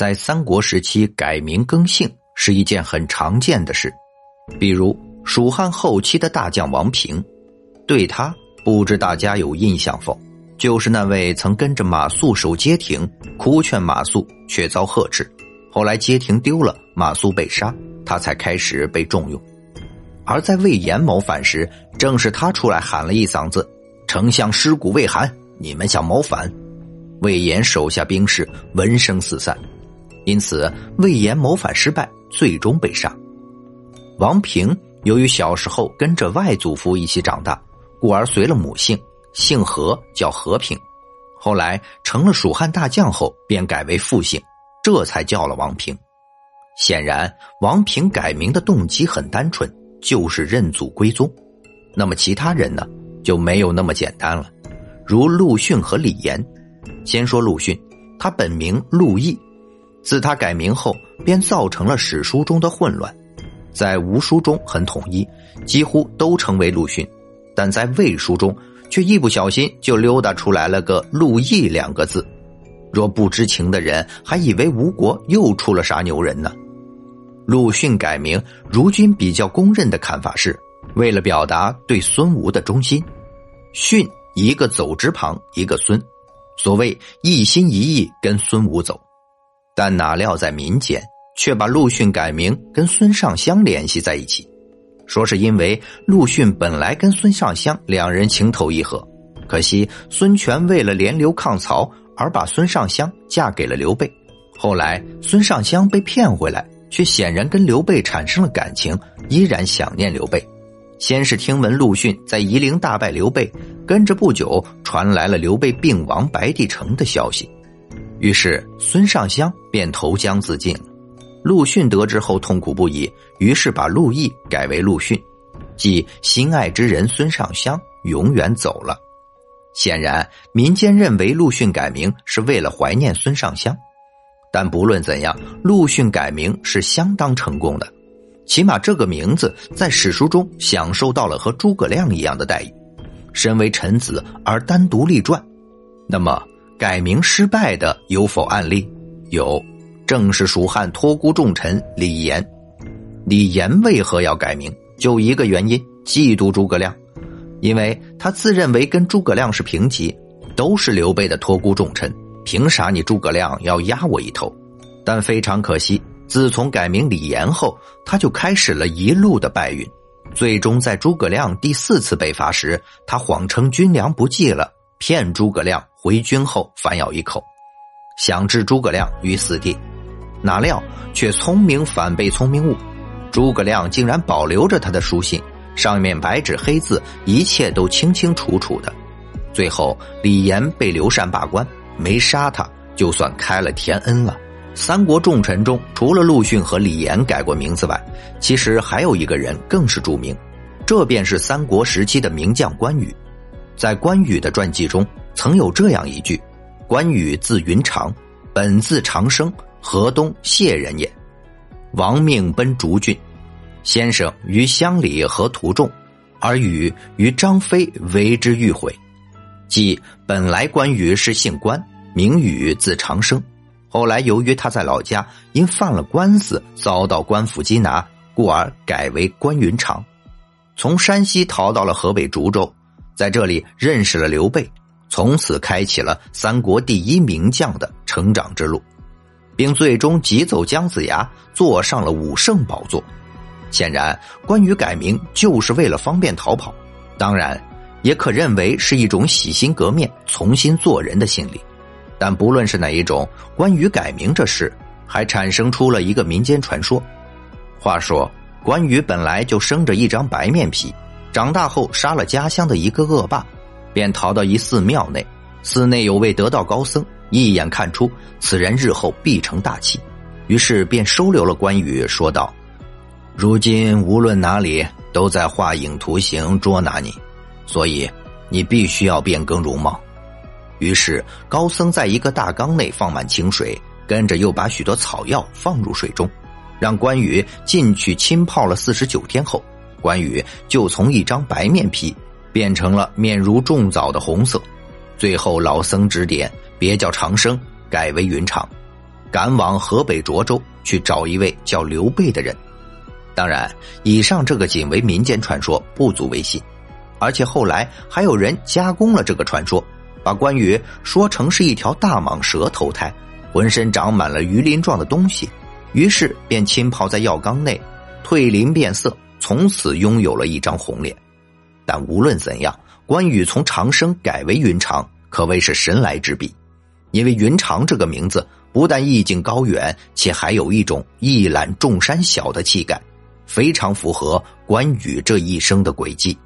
在三国时期改名更姓是一件很常见的事，比如蜀汉后期的大将王平，对他不知大家有印象否？就是那位曾跟着马谡守街亭，哭劝马谡却遭呵斥，后来街亭丢了，马谡被杀，他才开始被重用。而在魏延谋反时，正是他出来喊了一嗓子：“丞相尸骨未寒，你们想谋反？”魏延手下兵士闻声四散。因此，魏延谋反失败，最终被杀。王平由于小时候跟着外祖父一起长大，故而随了母姓，姓何，叫和平。后来成了蜀汉大将后，便改为父姓，这才叫了王平。显然，王平改名的动机很单纯，就是认祖归宗。那么其他人呢，就没有那么简单了。如陆逊和李严。先说陆逊，他本名陆毅。自他改名后，便造成了史书中的混乱，在吴书中很统一，几乎都称为陆逊，但在魏书中却一不小心就溜达出来了个陆毅两个字。若不知情的人还以为吴国又出了啥牛人呢？陆逊改名，如今比较公认的看法是，为了表达对孙吴的忠心。逊一个走之旁，一个孙，所谓一心一意跟孙吴走。但哪料在民间却把陆逊改名跟孙尚香联系在一起，说是因为陆逊本来跟孙尚香两人情投意合，可惜孙权为了联刘抗曹而把孙尚香嫁给了刘备，后来孙尚香被骗回来，却显然跟刘备产生了感情，依然想念刘备。先是听闻陆逊在夷陵大败刘备，跟着不久传来了刘备病亡白帝城的消息。于是孙尚香便投江自尽。陆逊得知后痛苦不已，于是把陆毅改为陆逊，即心爱之人孙尚香永远走了。显然，民间认为陆逊改名是为了怀念孙尚香，但不论怎样，陆逊改名是相当成功的，起码这个名字在史书中享受到了和诸葛亮一样的待遇。身为臣子而单独立传，那么。改名失败的有否案例？有，正是蜀汉托孤重臣李严。李严为何要改名？就一个原因：嫉妒诸葛亮，因为他自认为跟诸葛亮是平级，都是刘备的托孤重臣，凭啥你诸葛亮要压我一头？但非常可惜，自从改名李严后，他就开始了一路的败运，最终在诸葛亮第四次北伐时，他谎称军粮不济了。骗诸葛亮回军后反咬一口，想置诸葛亮于死地，哪料却聪明反被聪明误，诸葛亮竟然保留着他的书信，上面白纸黑字，一切都清清楚楚的。最后李严被刘禅罢官，没杀他，就算开了天恩了。三国重臣中，除了陆逊和李严改过名字外，其实还有一个人更是著名，这便是三国时期的名将关羽。在关羽的传记中，曾有这样一句：“关羽字云长，本字长生，河东谢人也。亡命奔竹郡，先生于乡里何图众，而羽于张飞为之欲毁。即本来关羽是姓关，名羽，字长生。后来由于他在老家因犯了官司，遭到官府缉拿，故而改为关云长。从山西逃到了河北涿州。”在这里认识了刘备，从此开启了三国第一名将的成长之路，并最终挤走姜子牙，坐上了武圣宝座。显然，关羽改名就是为了方便逃跑，当然，也可认为是一种洗心革面、重新做人的心理。但不论是哪一种，关羽改名这事，还产生出了一个民间传说。话说，关羽本来就生着一张白面皮。长大后杀了家乡的一个恶霸，便逃到一寺庙内。寺内有位得道高僧，一眼看出此人日后必成大器，于是便收留了关羽，说道：“如今无论哪里都在画影图形捉拿你，所以你必须要变更容貌。”于是高僧在一个大缸内放满清水，跟着又把许多草药放入水中，让关羽进去浸泡了四十九天后。关羽就从一张白面皮变成了面如重枣的红色，最后老僧指点，别叫长生，改为云长。赶往河北涿州去找一位叫刘备的人。当然，以上这个仅为民间传说，不足为信。而且后来还有人加工了这个传说，把关羽说成是一条大蟒蛇投胎，浑身长满了鱼鳞状的东西，于是便浸泡在药缸内，蜕鳞变色，从此拥有了一张红脸。但无论怎样，关羽从长生改为云长，可谓是神来之笔。因为云长这个名字不但意境高远，且还有一种一览众山小的气概，非常符合关羽这一生的轨迹。